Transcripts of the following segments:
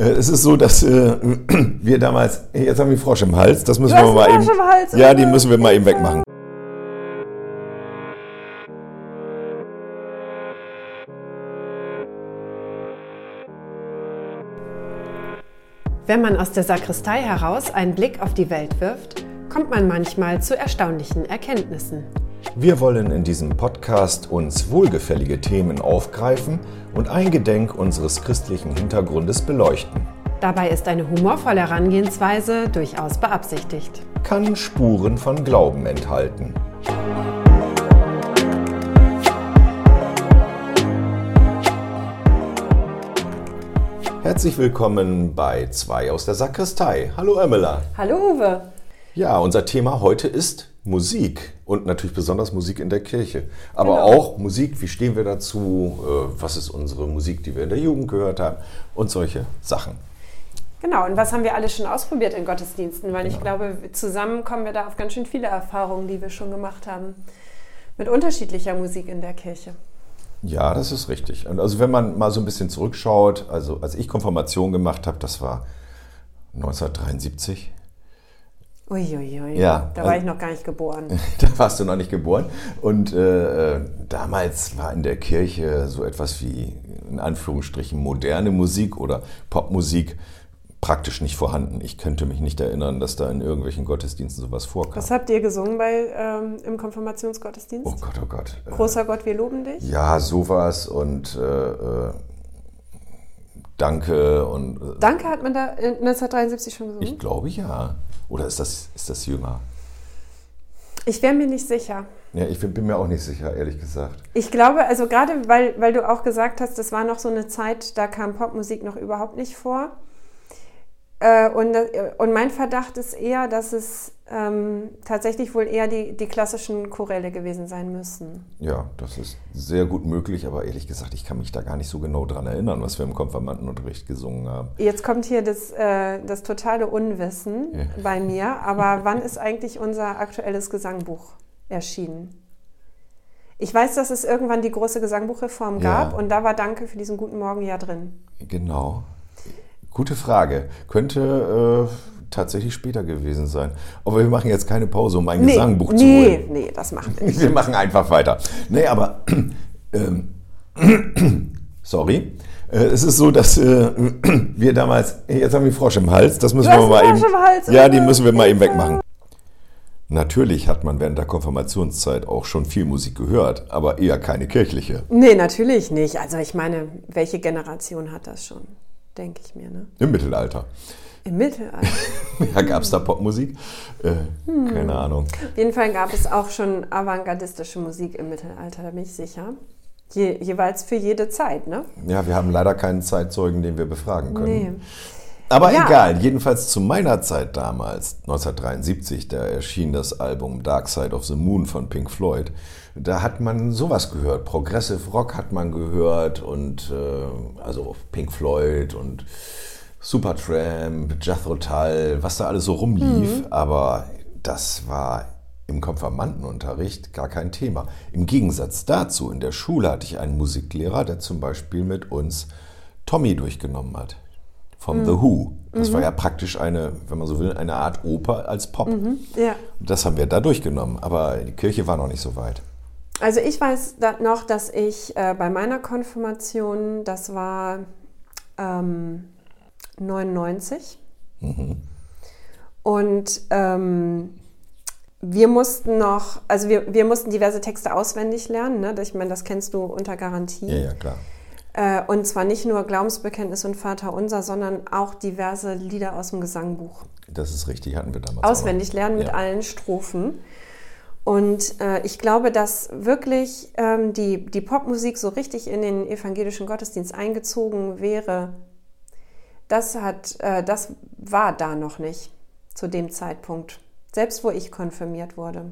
Äh, Es ist so, dass äh, wir damals, jetzt haben wir Frosch im Hals, das müssen Du wir mal einen eben. Frosch im Hals, ja, die müssen wir mal eben wegmachen. Wenn man aus der Sakristei heraus einen Blick auf die Welt wirft, kommt man manchmal zu erstaunlichen Erkenntnissen. Wir wollen in diesem Podcast uns wohlgefällige Themen aufgreifen und eingedenk unseres christlichen Hintergrundes beleuchten. Dabei ist eine humorvolle Herangehensweise durchaus beabsichtigt. Kann Spuren von Glauben enthalten. Herzlich willkommen bei zwei aus der Sakristei. Hallo Emela. Hallo Uwe. Ja, unser Thema heute ist Musik und natürlich besonders Musik in der Kirche. Aber Genau. auch Musik, wie stehen wir dazu, äh, was ist unsere Musik, die wir in der Jugend gehört haben und solche Sachen. Genau, und was haben wir alle schon ausprobiert in Gottesdiensten? Weil ich glaube, zusammen kommen wir da auf ganz schön viele Erfahrungen, die wir schon gemacht haben. Mit unterschiedlicher Musik in der Kirche. Ja, das ist richtig. Und also wenn man mal so ein bisschen zurückschaut, also als ich Konfirmation gemacht habe, das war 1973. Uiuiui, Ja, da war also- ich noch gar nicht geboren. Da warst du noch nicht geboren. Und äh, äh, damals war in der Kirche so etwas wie in Anführungsstrichen moderne Musik oder Popmusik praktisch nicht vorhanden. Ich könnte mich nicht erinnern, dass da in irgendwelchen Gottesdiensten sowas vorkam. Was habt ihr gesungen bei, ähm, im Konfirmationsgottesdienst? Oh Gott, oh Gott. Äh, Großer Gott, wir loben dich. Ja, sowas und äh, äh, Danke und äh, Danke hat man da in 1973 schon gesungen? ich glaube ja. Oder ist das, ist das jünger? Ich wäre mir nicht sicher. Ja, ich bin bin mir auch nicht sicher, ehrlich gesagt. Ich glaube, also gerade weil, weil du auch gesagt hast, das war noch so eine Zeit, da kam Popmusik noch überhaupt nicht vor. Äh, und, das- und mein Verdacht ist eher, dass es ähm, tatsächlich wohl eher die, die klassischen Choräle gewesen sein müssen. Ja, das ist sehr gut möglich, aber ehrlich gesagt, ich kann mich da gar nicht so genau dran erinnern, was wir im Konfirmandenunterricht gesungen haben. Jetzt kommt hier das, äh, das totale Unwissen Ja. bei mir, aber wann ist eigentlich unser aktuelles Gesangbuch erschienen? Ich weiß, dass es irgendwann die große Gesangbuchreform Ja. gab und da war Danke für diesen guten Morgen ja drin. Genau. Gute Frage. Könnte äh, tatsächlich später gewesen sein. Aber wir machen jetzt keine Pause, um ein Gesangbuch zu nee, holen. nee, das machen wir nicht. Wir machen einfach weiter. Nee, aber ähm, sorry. Äh, Es ist so, dass äh, wir damals, jetzt haben wir Frosch im Hals, das müssen Du wir mal eben. Im Hals, ja, die müssen wir mal eben wegmachen. Natürlich hat man während der Konfirmationszeit auch schon viel Musik gehört, aber eher keine kirchliche. Nee, natürlich nicht. Also ich meine, welche Generation hat das schon? Denke ich mir, ne? Im Mittelalter. Im Mittelalter. Ja, gab es da Popmusik? Äh, Hm. Keine Ahnung. Auf jeden Fall gab es auch schon avantgardistische Musik im Mittelalter, da bin ich sicher. Je, jeweils für jede Zeit, ne? Ja, wir haben leider keinen Zeitzeugen, den wir befragen können. Nee. Aber Ja. egal, jedenfalls zu meiner Zeit damals, 1973, da erschien das Album Dark Side of the Moon von Pink Floyd. Da hat man sowas gehört. Progressive Rock hat man gehört und äh, also Pink Floyd und Supertramp, Jethro Tull, was da alles so rumlief. Aber das war im Konfirmandenunterricht gar kein Thema. Im Gegensatz dazu, in der Schule hatte ich einen Musiklehrer, der zum Beispiel mit uns Tommy durchgenommen hat. Von The Who. Das war ja praktisch eine, wenn man so will, eine Art Oper als Pop. Ja. Das haben wir da durchgenommen, aber die Kirche war noch nicht so weit. Also ich weiß noch, dass ich äh, bei meiner Konfirmation, das war ähm, 99. Und ähm, wir mussten noch, also wir, wir mussten diverse Texte auswendig lernen. Ne? Ich meine, das kennst du unter Garantie. Ja, ja, klar. Äh, und zwar nicht nur Glaubensbekenntnis und Vater Unser, sondern auch diverse Lieder aus dem Gesangbuch. Das ist richtig, hatten wir damals. Auswendig lernen mit Ja. allen Strophen. Und äh, ich glaube, dass wirklich ähm, die, die Popmusik so richtig in den evangelischen Gottesdienst eingezogen wäre, das, hat, äh, das war da noch nicht zu dem Zeitpunkt. Selbst wo ich konfirmiert wurde.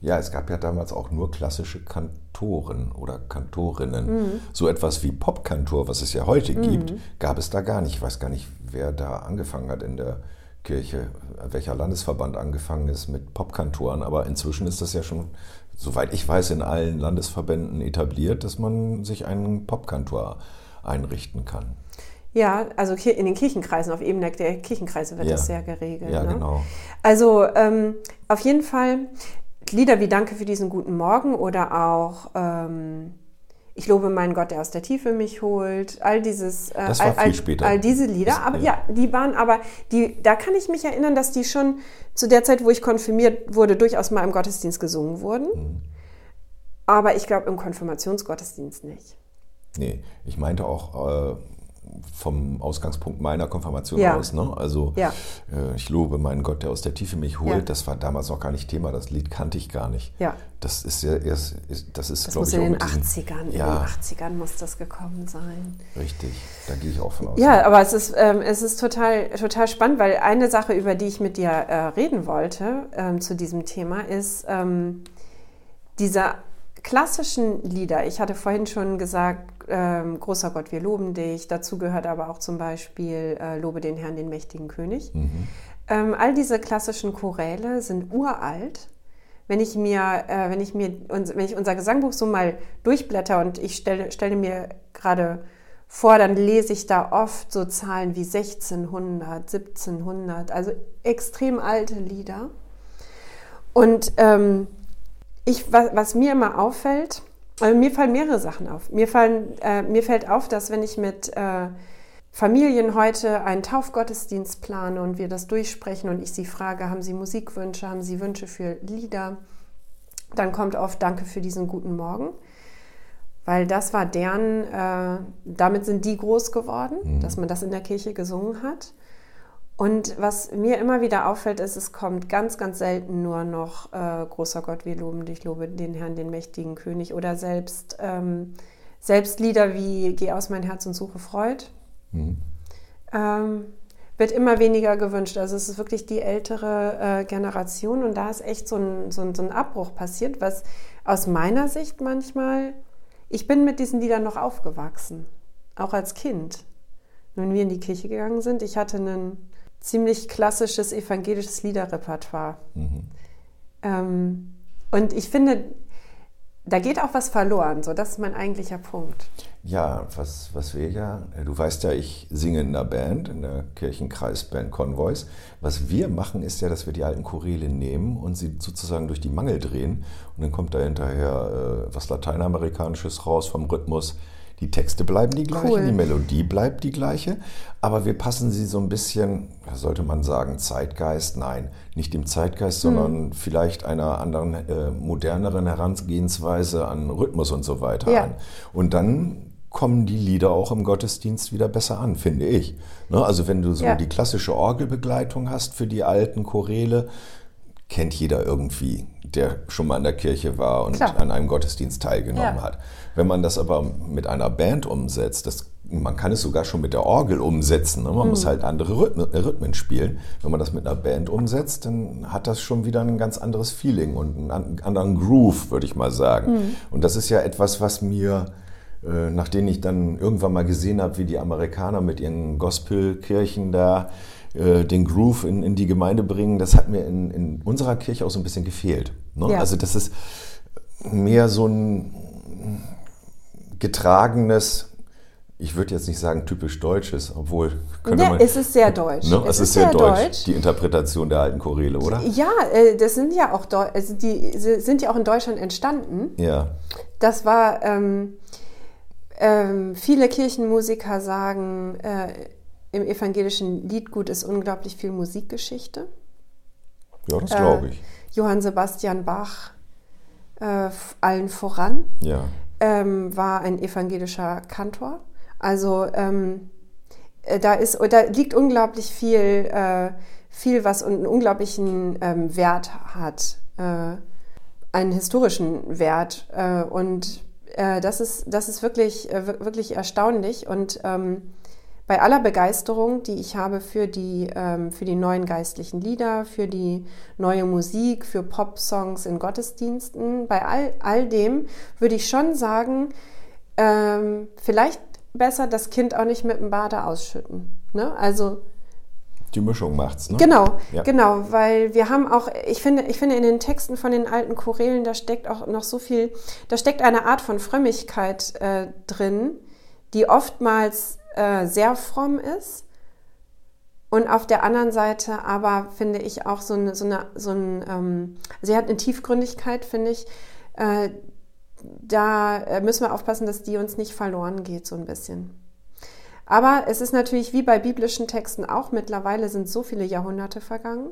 Ja, es gab ja damals auch nur klassische Kantoren oder Kantorinnen. So etwas wie Popkantor, was es ja heute gibt, gab es da gar nicht. Ich weiß gar nicht, wer da angefangen hat in der Kirche, welcher Landesverband angefangen ist mit Popkantoren. Aber inzwischen ist das ja schon, soweit ich weiß, in allen Landesverbänden etabliert, dass man sich einen Popkantor einrichten kann. Ja, also in den Kirchenkreisen, auf Ebene der Kirchenkreise wird Ja. das sehr geregelt. Ja, ne? genau. Also ähm, auf jeden Fall Lieder wie Danke für diesen guten Morgen oder auch ähm, Ich lobe meinen Gott, der aus der Tiefe mich holt. All dieses, äh, all, all, all diese Lieder. Das- aber ja. ja, die waren aber, die, da kann ich mich erinnern, dass die schon zu der Zeit, wo ich konfirmiert wurde, durchaus mal im Gottesdienst gesungen wurden. Mhm. Aber ich glaube im Konfirmationsgottesdienst nicht. Nee, ich meinte auch äh, vom Ausgangspunkt meiner Konfirmation Ja. aus. Ne? Also Ja. äh, ich lobe meinen Gott, der aus der Tiefe mich holt. Ja. Das war damals noch gar nicht Thema. Das Lied kannte ich gar nicht. Ja. Das ist ja erst, das ist, glaube ich, in den mit diesen- 80ern, Ja, in den 80ern muss das gekommen sein. richtig. Da gehe ich auch von aus. Ja, aber es ist, ähm, es ist total, total spannend, weil eine Sache, über die ich mit dir äh, reden wollte ähm, zu diesem Thema, ist ähm, diese klassischen Lieder. Ich hatte vorhin schon gesagt, ähm, großer Gott, wir loben dich. Dazu gehört aber auch zum Beispiel äh, Lobe den Herrn, den mächtigen König. Ähm, all diese klassischen Choräle sind uralt. Wenn ich mir, äh, wenn ich mir, wenn ich unser Gesangbuch so mal durchblätter und ich stelle, stelle mir gerade vor, dann lese ich da oft so Zahlen wie 1600, 1700, also extrem alte Lieder. Und ähm, ich, was, was mir immer auffällt, äh, mir fallen mehrere Sachen auf. Mir, fallen, äh, mir fällt auf, dass wenn ich mit äh, Familien heute einen Taufgottesdienst plane und wir das durchsprechen und ich sie frage, haben sie Musikwünsche, haben sie Wünsche für Lieder, dann kommt oft Danke für diesen guten Morgen. Weil das war deren, äh, damit sind die groß geworden, dass man das in der Kirche gesungen hat. Und was mir immer wieder auffällt, ist, es kommt ganz, ganz selten nur noch äh, großer Gott, wir loben dich, lobe den Herrn, den mächtigen König oder selbst, ähm, selbst Lieder wie Geh aus mein Herz und suche Freud. Ähm, wird immer weniger gewünscht. Also es ist wirklich die ältere äh, Generation und da ist echt so ein, so, ein, so ein Abbruch passiert, was aus meiner Sicht manchmal, ich bin mit diesen Liedern noch aufgewachsen, auch als Kind. Wenn wir in die Kirche gegangen sind, ich hatte ein ziemlich klassisches evangelisches Liederrepertoire. Ähm, und ich finde, da geht auch was verloren. So, das ist mein eigentlicher Punkt. Ja, was, was wir ja, du weißt ja, ich singe in einer Band, in der Kirchenkreisband Convoys. Was wir machen, ist ja, dass wir die alten Choräle nehmen und sie sozusagen durch die Mangel drehen. Und dann kommt da hinterher äh, was Lateinamerikanisches raus vom Rhythmus. Die Texte bleiben die gleichen, Cool. die Melodie bleibt die gleiche, aber wir passen sie so ein bisschen, sollte man sagen, Zeitgeist? Nein, nicht dem Zeitgeist, sondern vielleicht einer anderen, äh, moderneren Herangehensweise an Rhythmus und so weiter Ja. an. Und dann kommen die Lieder auch im Gottesdienst wieder besser an, finde ich. Ne? Also wenn du so Ja. die klassische Orgelbegleitung hast für die alten Choräle, kennt jeder irgendwie, der schon mal in der Kirche war und Klar. an einem Gottesdienst teilgenommen Ja. hat. Wenn man das aber mit einer Band umsetzt, das, man kann es sogar schon mit der Orgel umsetzen. Ne? Man muss Mhm. halt andere Rhythmen, äh, Rhythmen spielen. Wenn man das mit einer Band umsetzt, dann hat das schon wieder ein ganz anderes Feeling und einen an- anderen Groove, würde ich mal sagen. Mhm. Und das ist ja etwas, was mir, äh, nachdem ich dann irgendwann mal gesehen habe, wie die Amerikaner mit ihren Gospelkirchen da äh, den Groove in, in die Gemeinde bringen, das hat mir in, in unserer Kirche auch so ein bisschen gefehlt. Ne? Ja. Also das ist mehr so ein getragenes, ich würde jetzt nicht sagen typisch deutsches, obwohl könnte Ja, man. es ist sehr deutsch. ne? Es es ist sehr deutsch, die Interpretation der alten Choräle, oder? Ja, äh, das sind ja auch also die sind ja auch in Deutschland entstanden. Ja. Das war ähm, ähm, viele Kirchenmusiker sagen, äh, im evangelischen Liedgut ist unglaublich viel Musikgeschichte. Ja, das Äh, glaube ich. Johann Sebastian Bach äh, allen voran Ja. Ähm, war ein evangelischer Kantor. Also ähm, äh, da ist, da liegt unglaublich viel, äh, viel was und einen unglaublichen ähm, Wert hat, äh, einen historischen Wert. Äh, und äh, das ist, das ist wirklich, äh, wir- wirklich erstaunlich. Und ähm, bei aller Begeisterung, die ich habe für die, ähm, für die neuen geistlichen Lieder, für die neue Musik, für Pop-Songs in Gottesdiensten, bei all, all dem würde ich schon sagen, ähm, vielleicht besser das Kind auch nicht mit dem Bade ausschütten. Ne? Also Die Mischung macht's, ne? Genau, Ja. genau, weil wir haben auch, ich finde, ich finde in den Texten von den alten Chorälen, da steckt auch noch so viel, da steckt eine Art von Frömmigkeit äh, drin, die oftmals äh, sehr fromm ist. Und auf der anderen Seite aber finde ich auch so eine, so eine, so ein, ähm, sie hat eine Tiefgründigkeit, finde ich. Äh, da äh, müssen wir aufpassen, dass die uns nicht verloren geht, so ein bisschen. Aber es ist natürlich wie bei biblischen Texten auch, mittlerweile sind so viele Jahrhunderte vergangen,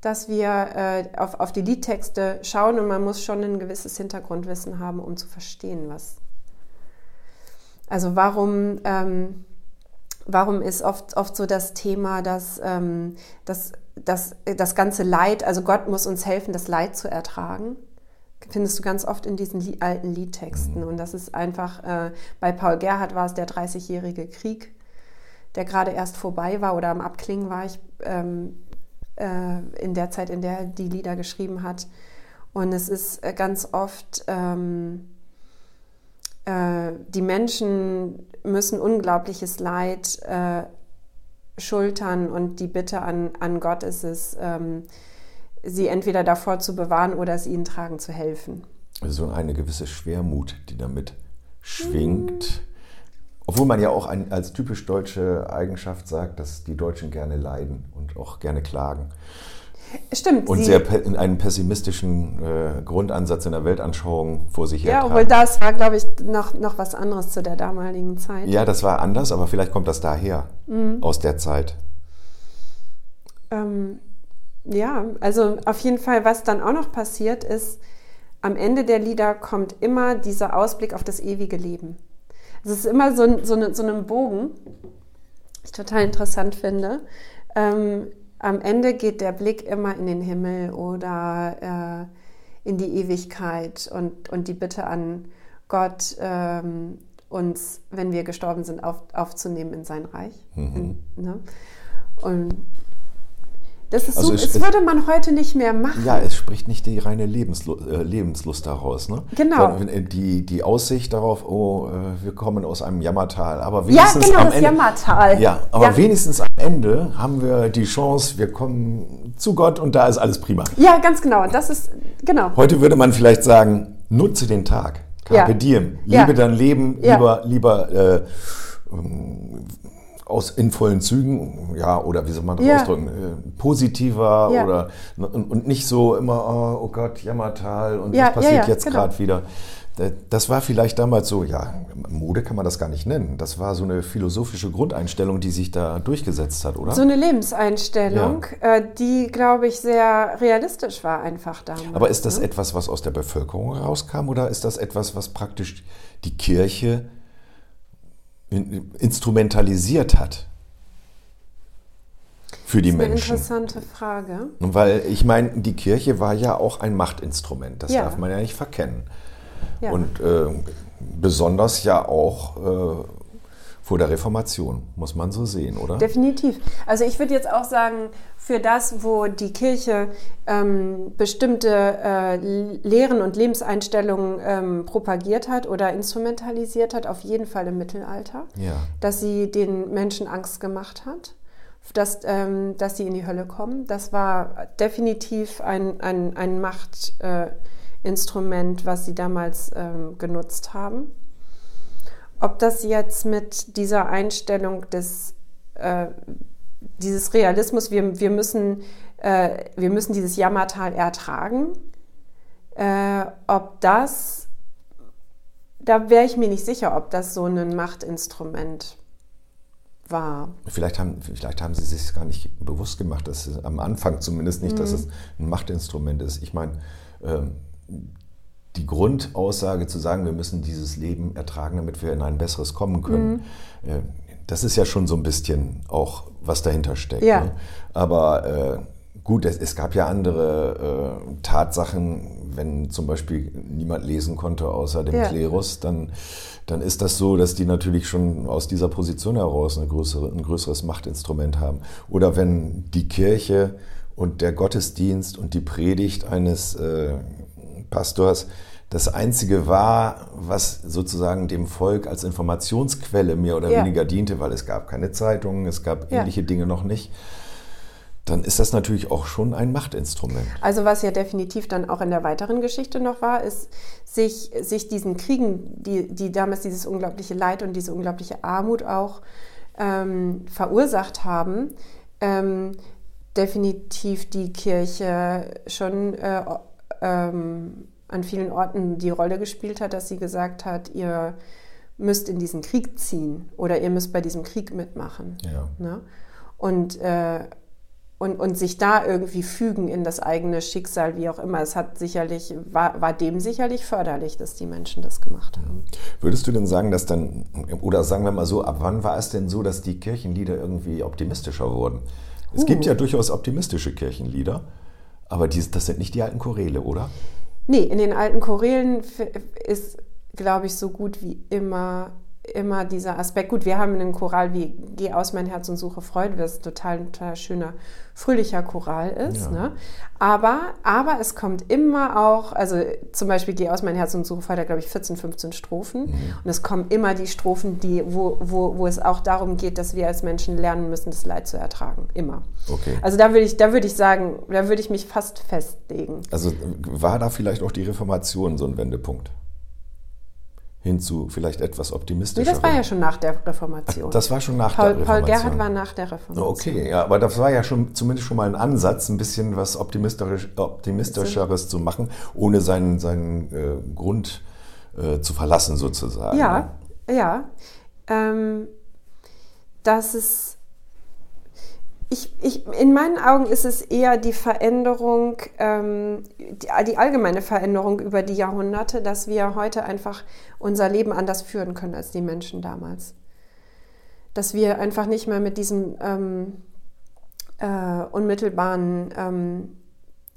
dass wir äh, auf, auf die Liedtexte schauen und man muss schon ein gewisses Hintergrundwissen haben, um zu verstehen, was. Also warum, ähm, warum ist oft, oft so das Thema, dass, ähm, dass, dass das ganze Leid, also Gott muss uns helfen, das Leid zu ertragen? findest du ganz oft in diesen alten Liedtexten. Mhm. Und das ist einfach, äh, bei Paul Gerhardt war es der 30-jährige Krieg, der gerade erst vorbei war oder am Abklingen war ich ähm, äh, in der Zeit, in der er die Lieder geschrieben hat. Und es ist äh, ganz oft, ähm, äh, die Menschen müssen unglaubliches Leid äh, schultern und die Bitte an, an Gott ist es, ähm, sie entweder davor zu bewahren oder es ihnen tragen zu helfen. So eine gewisse Schwermut, die damit schwingt. Mhm. Obwohl man ja auch ein, als typisch deutsche Eigenschaft sagt, dass die Deutschen gerne leiden und auch gerne klagen. Stimmt. Und sehr in einen pessimistischen äh, Grundansatz in der Weltanschauung vor sich her. Ja, obwohl das war, glaube ich, noch, noch was anderes zu der damaligen Zeit. Ja, das war anders, aber vielleicht kommt das daher, mhm. aus der Zeit. Ähm, ja, also auf jeden Fall, was dann auch noch passiert ist, am Ende der Lieder kommt immer dieser Ausblick auf das ewige Leben. Es ist immer so, so, eine, so ein Bogen, ich total interessant finde. Ähm, am Ende geht der Blick immer in den Himmel oder äh, in die Ewigkeit und, und die Bitte an Gott, ähm, uns, wenn wir gestorben sind, auf, aufzunehmen in sein Reich. Mhm. In, ne? Und das ist also so, es, würde man heute nicht mehr machen. Ja, es spricht nicht die reine Lebenslust, äh, Lebenslust daraus. Ne? Genau. Äh, die, die Aussicht darauf, oh, äh, wir kommen aus einem Jammertal. Aber wenigstens ja, genau, am das Ende, Jammertal. Ja, aber ja. wenigstens am Ende haben wir die Chance, wir kommen zu Gott und da ist alles prima. Ja, ganz genau. Das ist, genau. Heute würde man vielleicht sagen, nutze den Tag. Carpe ja. diem. Lebe ja. dein Leben lieber, lieber äh, aus in vollen Zügen, ja, oder wie soll man das ja. ausdrücken, äh, positiver ja. oder und, und, nicht so immer, oh, oh Gott, Jammertal und ja, was passiert jetzt genau. gerade wieder. Das war vielleicht damals so, ja, Mode kann man das gar nicht nennen. Das war so eine philosophische Grundeinstellung, die sich da durchgesetzt hat, oder? So eine Lebenseinstellung, äh, die, glaube ich, sehr realistisch war einfach damals. Aber ist das ne? etwas, was aus der Bevölkerung rauskam oder ist das etwas, was praktisch die Kirche instrumentalisiert hat für die Menschen. Das ist eine interessante Frage. Weil ich meine, die Kirche war ja auch ein Machtinstrument, das ja. darf man ja nicht verkennen. Ja. Und äh, besonders ja auch äh, vor der Reformation, muss man so sehen, oder? Definitiv. Also ich würde jetzt auch sagen, für das, wo die Kirche ähm, bestimmte äh, Lehren und Lebenseinstellungen ähm, propagiert hat oder instrumentalisiert hat, auf jeden Fall im Mittelalter, ja. dass sie den Menschen Angst gemacht hat. Dass, ähm, dass sie in die Hölle kommen. Das war definitiv ein, ein, ein Machtinstrument, äh, was sie damals ähm, genutzt haben. Ob das jetzt mit dieser Einstellung des, äh, dieses Realismus, wir, wir, müssen, äh, wir müssen dieses Jammertal ertragen, äh, ob das, da wäre ich mir nicht sicher, ob das so ein Machtinstrument war. Vielleicht haben, vielleicht haben sie sich gar nicht bewusst gemacht, dass es, am Anfang zumindest nicht, mhm. dass es ein Machtinstrument ist. Ich meine, ähm, die Grundaussage zu sagen, wir müssen dieses Leben ertragen, damit wir in ein besseres kommen können, mhm. Äh, das ist ja schon so ein bisschen auch, was dahinter steckt. Ja. Ne? Aber äh, gut, es, es, gab ja andere äh, Tatsachen, wenn zum Beispiel niemand lesen konnte außer dem ja. Klerus, dann, dann ist das so, dass die natürlich schon aus dieser Position heraus eine größere, ein größeres Machtinstrument haben. Oder wenn die Kirche und der Gottesdienst und die Predigt eines äh, Pastors das Einzige war, was sozusagen dem Volk als Informationsquelle mehr oder ja. weniger diente, weil es gab keine Zeitungen, es gab ähnliche ja. Dinge noch nicht. dann ist das natürlich auch schon ein Machtinstrument. Also was ja definitiv dann auch in der weiteren Geschichte noch war, ist, sich, sich diesen Kriegen, die, die damals dieses unglaubliche Leid und diese unglaubliche Armut auch ähm, verursacht haben, ähm, definitiv die Kirche schon äh, ähm, an vielen Orten die Rolle gespielt hat, dass sie gesagt hat, ihr müsst in diesen Krieg ziehen oder ihr müsst bei diesem Krieg mitmachen. Ja. Ne? Und, äh, und, und sich da irgendwie fügen in das eigene Schicksal, wie auch immer. Es hat sicherlich, war, war dem sicherlich förderlich, dass die Menschen das gemacht haben. Würdest du denn sagen, dass dann, oder sagen wir mal so, ab wann war es denn so, dass die Kirchenlieder irgendwie optimistischer wurden? Es uh. gibt ja durchaus optimistische Kirchenlieder, aber die, das sind nicht die alten Choräle, oder? Nee, in den alten Chorälen ist, glaube ich, so gut wie immer immer dieser Aspekt. Gut, wir haben einen Choral wie Geh aus mein Herz und suche Freude, was total, total schöner, fröhlicher Choral ist. Ja. Ne? Aber, aber es kommt immer auch, also zum Beispiel Geh aus mein Herz und suche Freude, glaube ich, 14, 15 Strophen. Mhm. Und es kommen immer die Strophen, die, wo, wo, wo es auch darum geht, dass wir als Menschen lernen müssen, das Leid zu ertragen. Immer. Okay. Also da würde ich, da würde ich sagen, da würde ich mich fast festlegen. Also war da vielleicht auch die Reformation so ein Wendepunkt? Hin zu vielleicht etwas optimistischer. Nee, das war ja schon nach der Reformation. Das war schon nach Paul, der Reformation. Paul Gerhardt war nach der Reformation. Okay, ja, aber das war ja schon zumindest schon mal ein Ansatz, ein bisschen was optimistisch, optimistischeres zu machen, ohne seinen, seinen äh, Grund äh, zu verlassen sozusagen. Ja, ja. Ähm, das ist ich, ich, in meinen Augen ist es eher die Veränderung, ähm, die, die, allgemeine Veränderung über die Jahrhunderte, dass wir heute einfach unser Leben anders führen können als die Menschen damals. Dass wir einfach nicht mehr mit diesem ähm, äh, unmittelbaren ähm,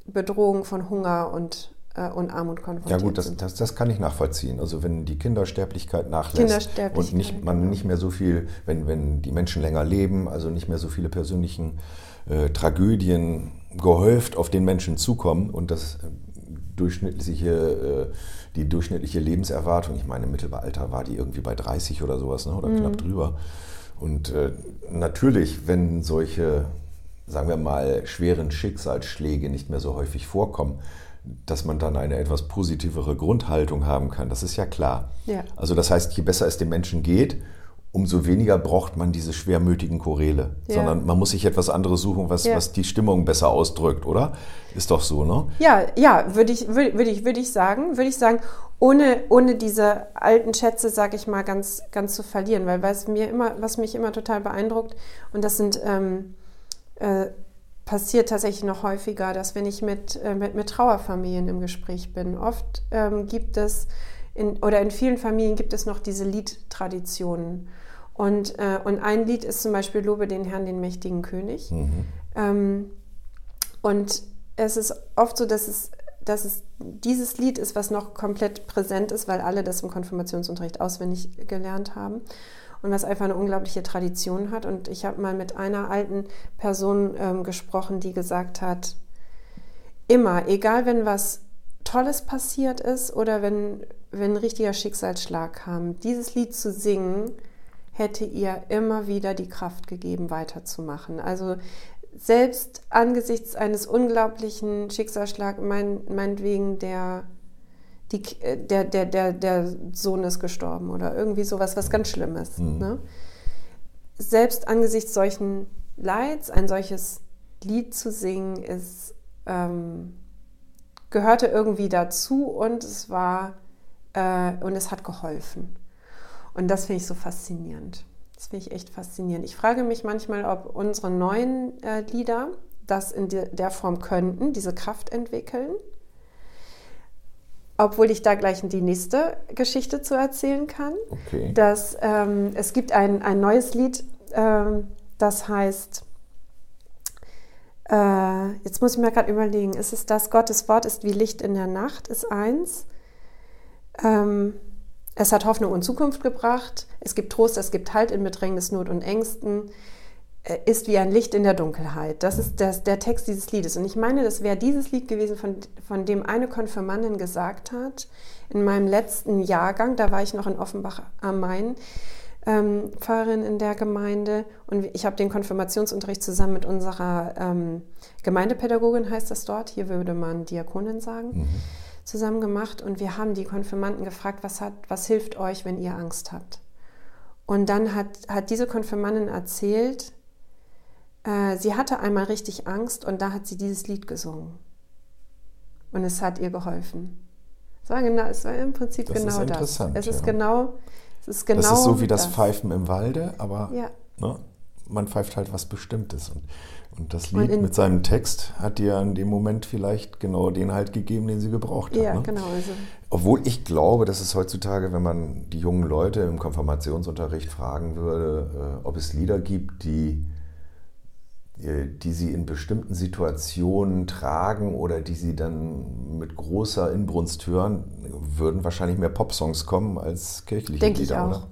Bedrohung von Hunger und äh, und Armut konfrontiert Ja gut, das, das, das, kann ich nachvollziehen. Also wenn die Kindersterblichkeit nachlässt Kindersterblichkeit, und nicht, man nicht mehr so viel, wenn, wenn die Menschen länger leben, also nicht mehr so viele persönlichen äh, Tragödien gehäuft auf den Menschen zukommen und das äh, durchschnittliche, äh, die durchschnittliche Lebenserwartung, ich meine, im Mittelalter war die irgendwie bei 30 oder sowas, ne, oder mhm. knapp drüber. Und äh, natürlich, wenn solche, sagen wir mal, schweren Schicksalsschläge nicht mehr so häufig vorkommen, dass man dann eine etwas positivere Grundhaltung haben kann. Das ist ja klar. Ja. Also das heißt, je besser es dem Menschen geht, umso weniger braucht man diese schwermütigen Choräle, ja. sondern man muss sich etwas anderes suchen, was, ja. was die Stimmung besser ausdrückt, oder? Ist doch so, ne? Ja, ja, würde ich, würde, würde ich, würde ich sagen, würde ich sagen, ohne, ohne diese alten Schätze, sage ich mal, ganz, ganz zu verlieren, weil was mir immer, was mich immer total beeindruckt, und das sind ähm, äh, passiert tatsächlich noch häufiger, dass wenn ich mit, äh, mit, mit Trauerfamilien im Gespräch bin, oft ähm, gibt es in, oder in vielen Familien gibt es noch diese Liedtraditionen. Und, äh, und ein Lied ist zum Beispiel Lobe den Herrn, den mächtigen König. Mhm. Ähm, und es ist oft so, dass es, dass es dieses Lied ist, was noch komplett präsent ist, weil alle das im Konfirmationsunterricht auswendig gelernt haben und was einfach eine unglaubliche Tradition hat. Und ich habe mal mit einer alten Person ähm, gesprochen, die gesagt hat, immer, egal wenn was Tolles passiert ist oder wenn, wenn ein richtiger Schicksalsschlag kam, dieses Lied zu singen, hätte ihr immer wieder die Kraft gegeben, weiterzumachen. Also selbst angesichts eines unglaublichen Schicksalsschlags, mein, meinetwegen der die, der, der, der, der Sohn ist gestorben oder irgendwie sowas, was ganz Schlimmes. Mhm. Ne? Selbst angesichts solchen Leids ein solches Lied zu singen, ist, ähm, gehörte irgendwie dazu und es war äh, und es hat geholfen. Und das finde ich so faszinierend. Das finde ich echt faszinierend. Ich frage mich manchmal, ob unsere neuen äh, Lieder das in der Form könnten, diese Kraft entwickeln obwohl ich da gleich die nächste Geschichte zu erzählen kann. Okay. Dass, ähm, es gibt ein, ein neues Lied, ähm, das heißt, äh, jetzt muss ich mir gerade überlegen, ist es das, Gottes Wort ist wie Licht in der Nacht, ist eins. Ähm, es hat Hoffnung und Zukunft gebracht. Es gibt Trost, es gibt Halt in Bedrängnis, Not und Ängsten. Ist wie ein Licht in der Dunkelheit. Das ist das, der Text dieses Liedes. Und ich meine, das wäre dieses Lied gewesen, von, von dem eine Konfirmandin gesagt hat, in meinem letzten Jahrgang, da war ich noch in Offenbach am Main, ähm, Pfarrerin in der Gemeinde und ich habe den Konfirmationsunterricht zusammen mit unserer ähm, Gemeindepädagogin, heißt das dort, hier würde man Diakonin sagen, mhm. Zusammen gemacht und wir haben die Konfirmanden gefragt, was, hat, was hilft euch, wenn ihr Angst habt? Und dann hat, hat diese Konfirmandin erzählt, äh, sie hatte einmal richtig Angst und da hat sie dieses Lied gesungen. Und es hat ihr geholfen. Es war, genau, es war im Prinzip das genau ist interessant, das. Es ist ja. genau, es ist genau. Das ist so wie das, das. Pfeifen im Walde, aber ja. ne, man pfeift halt was Bestimmtes. Und, und das Lied und mit seinem Text hat dir in dem Moment vielleicht genau den halt gegeben, den sie gebraucht hat. Ja, ne? genau. Also. Obwohl ich glaube, dass es heutzutage, wenn man die jungen Leute im Konfirmationsunterricht fragen würde, äh, ob es Lieder gibt, die äh, die sie in bestimmten Situationen tragen oder die sie dann mit großer Inbrunst hören, würden wahrscheinlich mehr Popsongs kommen als kirchliche Denke Lieder, ich auch. oder?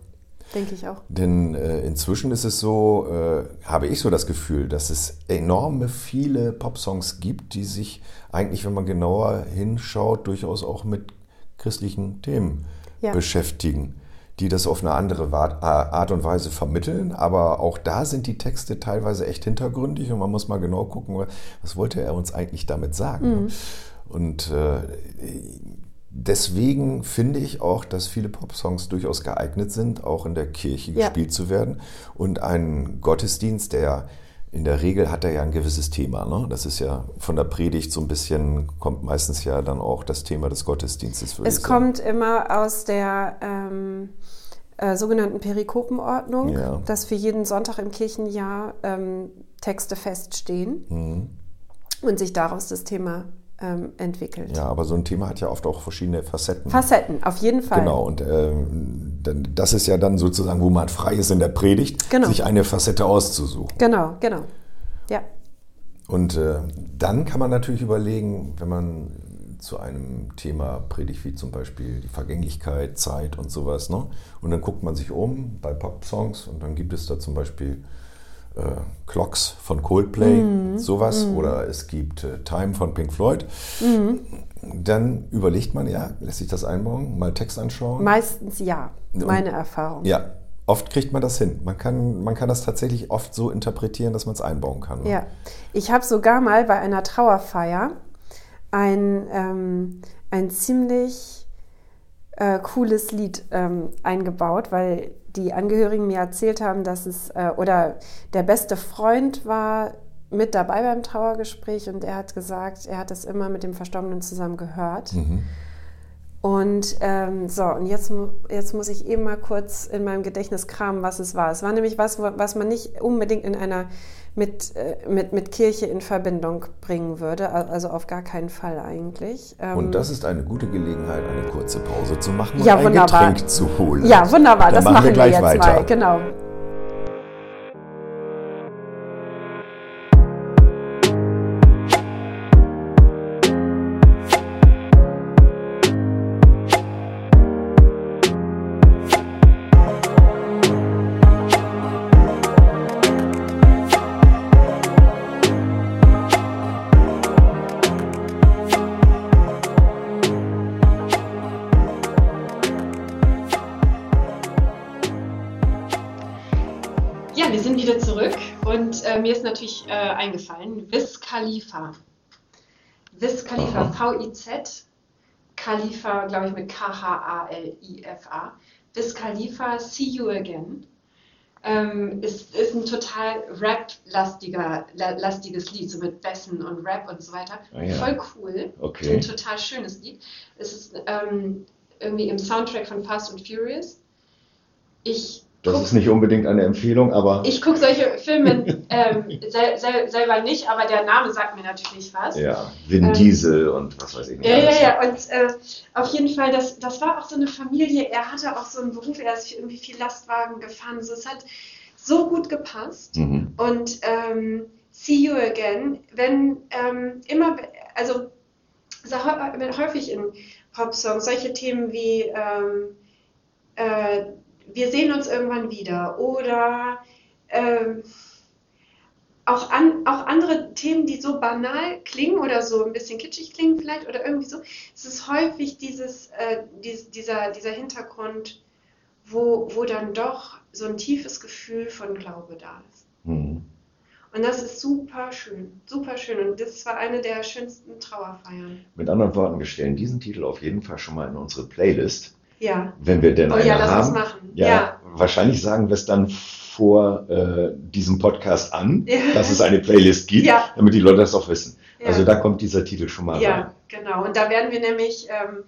Denke ich auch. Denn äh, inzwischen ist es so, äh, habe ich so das Gefühl, dass es enorme viele Popsongs gibt, die sich eigentlich, wenn man genauer hinschaut, durchaus auch mit christlichen Themen ja. beschäftigen die das auf eine andere Art und Weise vermitteln. Aber auch da sind die Texte teilweise echt hintergründig und man muss mal genau gucken, was wollte er uns eigentlich damit sagen. Mhm. Und äh, deswegen finde ich auch, dass viele Popsongs durchaus geeignet sind, auch in der Kirche ja. gespielt zu werden. Und ein Gottesdienst, der in der Regel hat er ja ein gewisses Thema. Ne? Das ist ja von der Predigt so ein bisschen, kommt meistens ja dann auch das Thema des Gottesdienstes. Es kommt immer aus der ähm, äh, sogenannten Perikopenordnung, ja. dass für jeden Sonntag im Kirchenjahr ähm, Texte feststehen mhm. und sich daraus das Thema ähm, entwickelt. Ja, aber so ein Thema hat ja oft auch verschiedene Facetten. Facetten, auf jeden Fall. Genau, und ähm, das ist ja dann sozusagen, wo man frei ist in der Predigt, genau. sich eine Facette auszusuchen. Genau, genau. Ja. Und äh, dann kann man natürlich überlegen, wenn man zu einem Thema predigt, wie zum Beispiel die Vergänglichkeit, Zeit und sowas. Ne? Und dann guckt man sich um bei Pop-Songs und dann gibt es da zum Beispiel äh, Clocks von Coldplay, mhm. sowas, mhm. oder es gibt äh, Time von Pink Floyd. Mhm. Dann überlegt man, ja, lässt sich das einbauen, mal Text anschauen? Meistens ja, meine und, Erfahrung. Ja, oft kriegt man das hin. Man kann, man kann das tatsächlich oft so interpretieren, dass man es einbauen kann. Ne? Ja, ich habe sogar mal bei einer Trauerfeier ein, ähm, ein ziemlich äh, cooles Lied ähm, eingebaut, weil die Angehörigen mir erzählt haben, dass es, äh, oder der beste Freund war mit dabei beim Trauergespräch und er hat gesagt, er hat das immer mit dem Verstorbenen zusammen gehört. Mhm. Und ähm, so, und jetzt, jetzt muss ich eben mal kurz in meinem Gedächtnis kramen, was es war. Es war nämlich was, was man nicht unbedingt in einer mit, äh, mit, mit Kirche in Verbindung bringen würde. Also auf gar keinen Fall eigentlich. Und ähm, das ist eine gute Gelegenheit, eine kurze Pause zu machen und ja, ein wunderbar. Getränk zu holen. Ja, wunderbar. Dann das machen wir, gleich wir jetzt weiter. mal. Genau. Äh, eingefallen, Wiz Khalifa. Wiz Khalifa, V-I-Z, Khalifa, glaube ich, mit K-H-A-L-I-F-A. Wiz Khalifa, See You Again. Ähm, ist, ist ein total Rap-lastiges Lied, so mit Bässen und Rap und so weiter. Ah, ja. Voll cool. Okay. Ein total schönes Lied. Es ist ähm, irgendwie im Soundtrack von Fast and Furious. Ich das guck, ist nicht unbedingt eine Empfehlung, aber. Ich gucke solche Filme ähm, sel sel selber nicht, aber der Name sagt mir natürlich was. Ja, Vin ähm, Diesel und was weiß ich nicht. Ja, ja, ja. Und äh, auf jeden Fall, das, das war auch so eine Familie. Er hatte auch so einen Beruf, er ist irgendwie viel Lastwagen gefahren. So, es hat so gut gepasst. Mhm. Und ähm, See You Again, wenn ähm, immer, also häufig in Pop-Songs solche Themen wie. Ähm, äh, wir sehen uns irgendwann wieder oder ähm, auch, an, auch andere Themen, die so banal klingen oder so ein bisschen kitschig klingen vielleicht oder irgendwie so. Es ist häufig dieses, äh, dies, dieser, dieser Hintergrund, wo, wo dann doch so ein tiefes Gefühl von Glaube da ist. Mhm. Und das ist super schön, super schön. Und das war eine der schönsten Trauerfeiern. Mit anderen Worten, wir stellen diesen Titel auf jeden Fall schon mal in unsere Playlist, Ja. wenn wir denn Oh eine ja, lass uns haben. machen. Ja, Ja. wahrscheinlich sagen wir es dann vor äh, diesem Podcast an, Ja. dass es eine Playlist gibt, Ja. damit die Leute das auch wissen. Ja. Also da kommt dieser Titel schon mal rein. Ja, genau. Und da werden wir nämlich, ähm,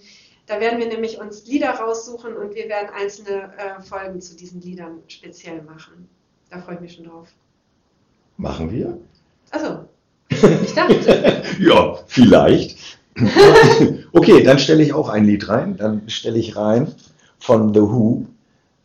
da werden wir nämlich uns Lieder raussuchen und wir werden einzelne äh, Folgen zu diesen Liedern speziell machen. Da freue ich mich schon drauf. Machen wir? Also, ich dachte, ja, vielleicht. okay, dann stelle ich auch ein Lied rein. Dann stelle ich rein von The Who,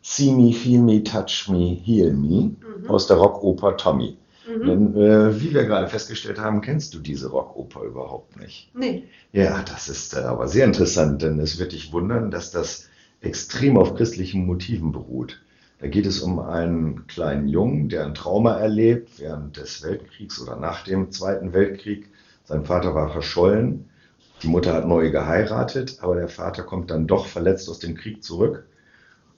See Me, Feel Me, Touch Me, Heal Me Mhm. aus der Rockoper Tommy. mhm. Denn äh, wie wir gerade festgestellt haben, kennst du diese Rockoper überhaupt nicht. nee, Ja, das ist äh, aber sehr interessant, denn es wird dich wundern, dass das extrem auf christlichen Motiven beruht. Da geht es um einen kleinen Jungen, der ein Trauma erlebt während des Weltkriegs oder nach dem Zweiten Weltkrieg. Sein Vater war verschollen, die Mutter hat neu geheiratet, aber der Vater kommt dann doch verletzt aus dem Krieg zurück.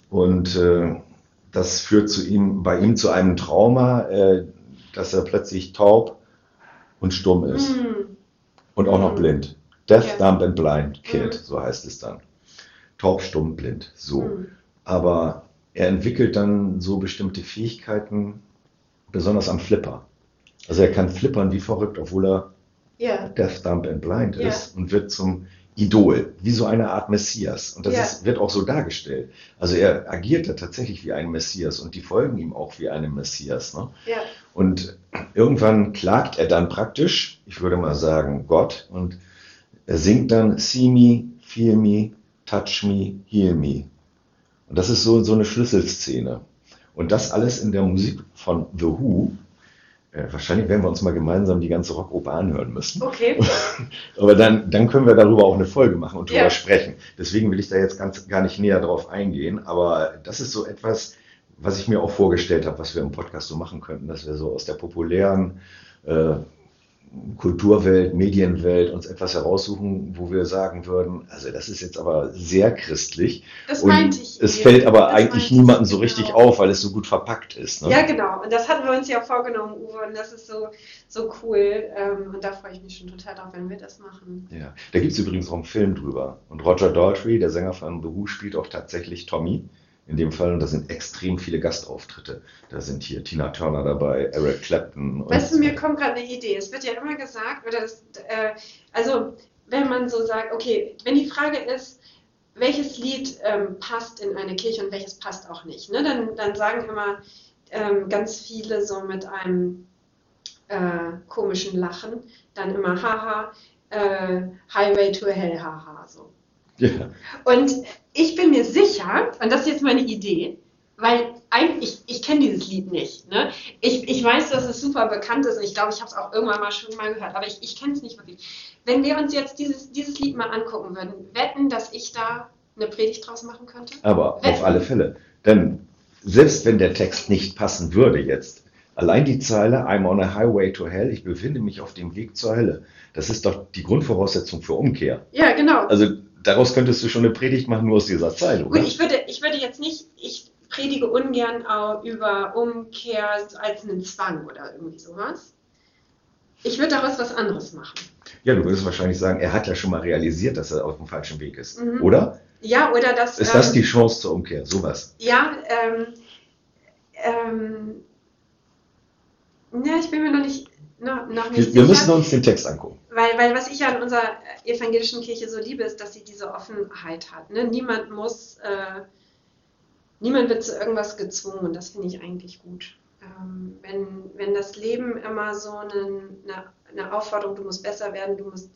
Und äh, das führt zu ihm, bei ihm zu einem Trauma, äh, dass er plötzlich taub und stumm ist Hm. und auch noch Mhm. blind. Deaf, Ja. dumb and blind kid, Mhm. so heißt es dann. Taub, stumm, blind, so. Hm. Aber er entwickelt dann so bestimmte Fähigkeiten, besonders am Flipper. Also er kann flippern wie verrückt, obwohl er Ja, deaf, dumb and blind Ja. ist und wird zum Idol, wie so eine Art Messias. Und das Ja. ist, wird auch so dargestellt. Also er agiert da tatsächlich wie ein Messias und die folgen ihm auch wie einem Messias. Ne? Und irgendwann klagt er dann praktisch, ich würde mal sagen, Gott, und er singt dann See me, feel me, touch me, heal me. Und das ist so, so eine Schlüsselszene. Und das alles in der Musik von The Who. Äh, wahrscheinlich werden wir uns mal gemeinsam die ganze Rockoper anhören müssen. okay. Aber dann, dann können wir darüber auch eine Folge machen und drüber Ja. sprechen. Deswegen will ich da jetzt ganz, gar nicht näher drauf eingehen. Aber das ist so etwas, was ich mir auch vorgestellt habe, was wir im Podcast so machen könnten, dass wir so aus der populären äh, Kulturwelt, Medienwelt uns etwas heraussuchen, wo wir sagen würden, also das ist jetzt aber sehr christlich. Das Und meinte ich. es eben. fällt aber Das eigentlich niemandem so genau. richtig auf, weil es so gut verpackt ist. Ne? Ja, genau. Und das hatten wir uns ja vorgenommen, Uwe. Und das ist so, so cool. Ähm, und da freue ich mich schon total drauf, wenn wir das machen. Ja, da gibt es übrigens auch einen Film drüber. Und Roger Daltrey, der Sänger von The Who, spielt auch tatsächlich Tommy in dem Fall. Und da sind extrem viele Gastauftritte. Da sind hier Tina Turner dabei, Eric Clapton. Weißt du, mir kommt gerade eine Idee. Es wird ja immer gesagt, oder das, äh, also wenn man so sagt, okay, wenn die Frage ist, welches Lied ähm, passt in eine Kirche und welches passt auch nicht, ne? dann, dann sagen immer ähm, ganz viele so mit einem äh, komischen Lachen, dann immer haha, äh, Highway to Hell, haha, so. Ja, Und ich bin mir sicher, und das ist jetzt meine Idee, weil eigentlich, ich, ich kenne dieses Lied nicht. Ne? Ich, ich weiß, dass es super bekannt ist und ich glaube, ich habe es auch irgendwann mal schon mal gehört, aber ich, ich kenne es nicht wirklich. Wenn wir uns jetzt dieses, dieses Lied mal angucken würden, wetten, dass ich da eine Predigt draus machen könnte? aber auf alle Fälle. Denn selbst wenn der Text nicht passen würde jetzt, allein die Zeile I'm on a highway to hell, ich befinde mich auf dem Weg zur Hölle, das ist doch die Grundvoraussetzung für Umkehr. Ja, genau. Also daraus könntest du schon eine Predigt machen, nur aus dieser Zeile, Gut, oder? ich würde, ich würde jetzt nicht, ich predige ungern auch über Umkehr als einen Zwang oder irgendwie sowas. Ich würde daraus was anderes machen. Ja, du würdest wahrscheinlich sagen, er hat ja schon mal realisiert, dass er auf dem falschen Weg ist, Mhm. oder? Ja, oder das. Ist das ähm, die Chance zur Umkehr? Sowas. Ja, ähm, ähm, ja, ich bin mir noch nicht, nicht Wir, wir müssen uns den Text angucken. weil, weil was ich an unserer evangelischen Kirche so liebe, ist, dass sie diese Offenheit hat. Ne? Niemand muss, äh, niemand wird zu irgendwas gezwungen und das finde ich eigentlich gut. Ähm, wenn, wenn das Leben immer so eine, eine, eine Aufforderung, du musst besser werden, du musst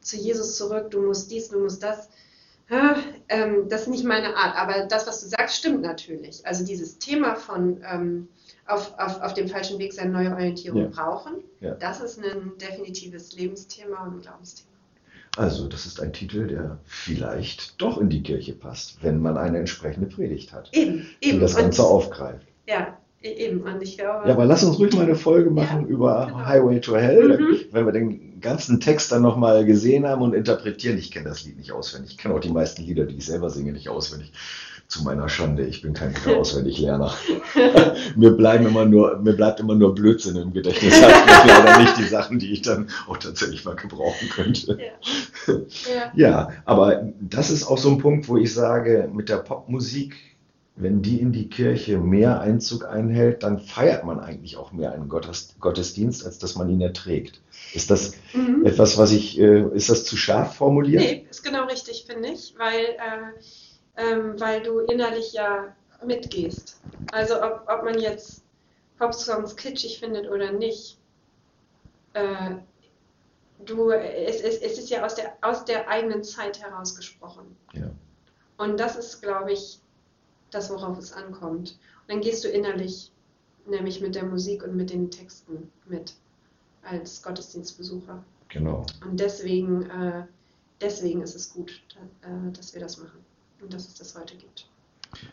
zu Jesus zurück, du musst dies, du musst das, Ja, ähm, das ist nicht meine Art, aber das, was du sagst, stimmt natürlich. Also dieses Thema von ähm, auf, auf, auf dem falschen Weg seine neue Orientierung Ja. brauchen, Ja. das ist ein definitives Lebensthema und ein Glaubensthema. Also, das ist ein Titel, der vielleicht doch in die Kirche passt, wenn man eine entsprechende Predigt hat, Eben, die eben. das Ganze und, aufgreift. Ja, e- eben. Und ich glaube, Ja, aber lass uns ruhig mal eine Folge machen Ja, über genau. Highway to Hell, Mhm. wenn wir den ganzen Text dann nochmal gesehen haben und interpretieren. Ich kenne das Lied nicht auswendig. Ich kenne auch die meisten Lieder, die ich selber singe, nicht auswendig. Zu meiner Schande, ich bin kein guter Auswendiglerner. mir, bleiben immer nur, mir bleibt immer nur Blödsinn im Gedächtnis. Das heißt leider nicht die Sachen, die ich dann auch tatsächlich mal gebrauchen könnte. Ja. ja. ja, aber das ist auch so ein Punkt, wo ich sage, mit der Popmusik, wenn die in die Kirche mehr Einzug einhält, dann feiert man eigentlich auch mehr einen Gottesdienst, als dass man ihn erträgt. Ist das mhm. etwas, was ich, äh, ist das zu scharf formuliert? Nee, ist genau richtig, finde ich, weil äh, ähm, weil du innerlich ja mitgehst. Also ob, ob man jetzt Pop-Songs kitschig findet oder nicht, äh, du, es, es, es ist ja aus der, aus der eigenen Zeit herausgesprochen. Ja. Und das ist, glaube ich, das, worauf es ankommt. Und dann gehst du innerlich, nämlich mit der Musik und mit den Texten mit, als Gottesdienstbesucher. Genau. Und deswegen, äh, deswegen ist es gut, da, äh, dass wir das machen dass es das heute gibt.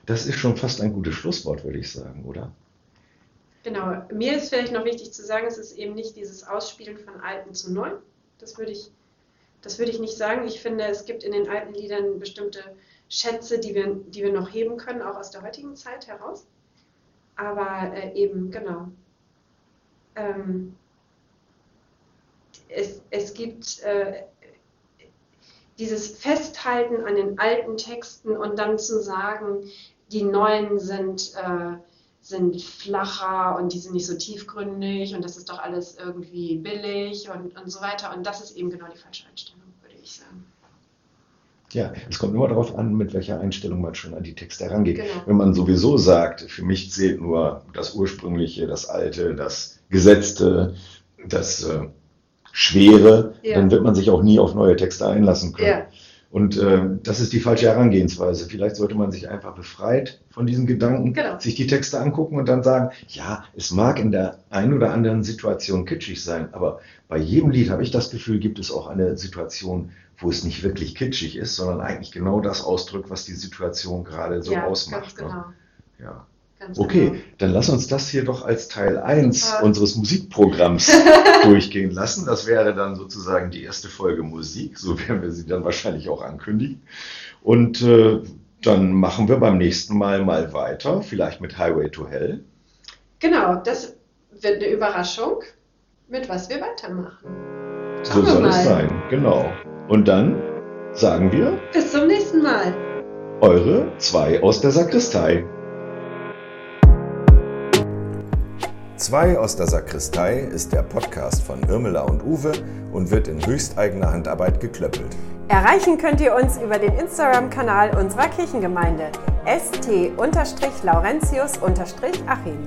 Das ist schon fast ein gutes Schlusswort, würde ich sagen, oder? Genau. Mir ist vielleicht noch wichtig zu sagen, es ist eben nicht dieses Ausspielen von Alten zu Neu. Das würde ich, das würde ich nicht sagen. Ich finde, es gibt in den alten Liedern bestimmte Schätze, die wir, die wir noch heben können, auch aus der heutigen Zeit heraus. Aber äh, eben, genau. Ähm, es, es gibt äh, dieses Festhalten an den alten Texten und dann zu sagen, die neuen sind, äh, sind flacher und die sind nicht so tiefgründig und das ist doch alles irgendwie billig und, und so weiter. Und das ist eben genau die falsche Einstellung, würde ich sagen. Ja, es kommt immer darauf an, mit welcher Einstellung man schon an die Texte herangeht. Genau. Wenn man sowieso sagt, für mich zählt nur das Ursprüngliche, das Alte, das Gesetzte, das äh, Schwere, ja. dann wird man sich auch nie auf neue Texte einlassen können. Ja. Und äh, das ist die falsche Herangehensweise. Vielleicht sollte man sich einfach befreit von diesen Gedanken, genau. sich die Texte angucken und dann sagen, ja, es mag in der einen oder anderen Situation kitschig sein, aber bei jedem Lied habe ich das Gefühl, gibt es auch eine Situation, wo es nicht wirklich kitschig ist, sondern eigentlich genau das ausdrückt, was die Situation gerade so ja, ausmacht. Ne? genau. Ne? Ja. Ganz okay, genau. dann lass uns das hier doch als Teil 1 Super. unseres Musikprogramms durchgehen lassen. Das wäre dann sozusagen die erste Folge Musik. So werden wir sie dann wahrscheinlich auch ankündigen. Und äh, dann machen wir beim nächsten Mal mal weiter, vielleicht mit Highway to Hell. Genau, das wird eine Überraschung, mit was wir weitermachen. Schauen so soll es sein, genau. Und dann sagen wir bis zum nächsten Mal. Eure zwei aus der Sakristei. Zwei aus der Sakristei ist der Podcast von Irmela und Uwe und wird in höchsteigener Handarbeit geklöppelt. Erreichen könnt ihr uns über den Instagram-Kanal unserer Kirchengemeinde st-laurentius-achim.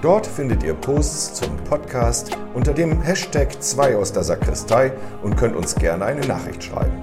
Dort findet ihr Posts zum Podcast unter dem Hashtag 2 aus der Sakristei und könnt uns gerne eine Nachricht schreiben.